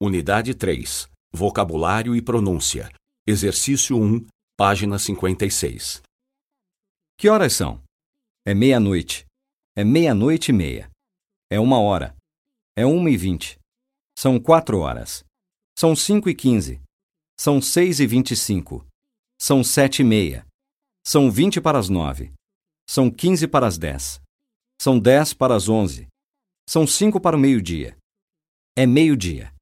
Unidade 3. Vocabulário e pronúncia. Exercício 1, página 56. Que horas são? É meia-noite. É meia-noite e meia. É uma hora. É uma e vinte. São quatro horas. São cinco e quinze. São seis e vinte e cinco. São sete e meia. São vinte para as nove. São quinze para as dez. São dez para as onze. São cinco para o meio-dia. É meio-dia.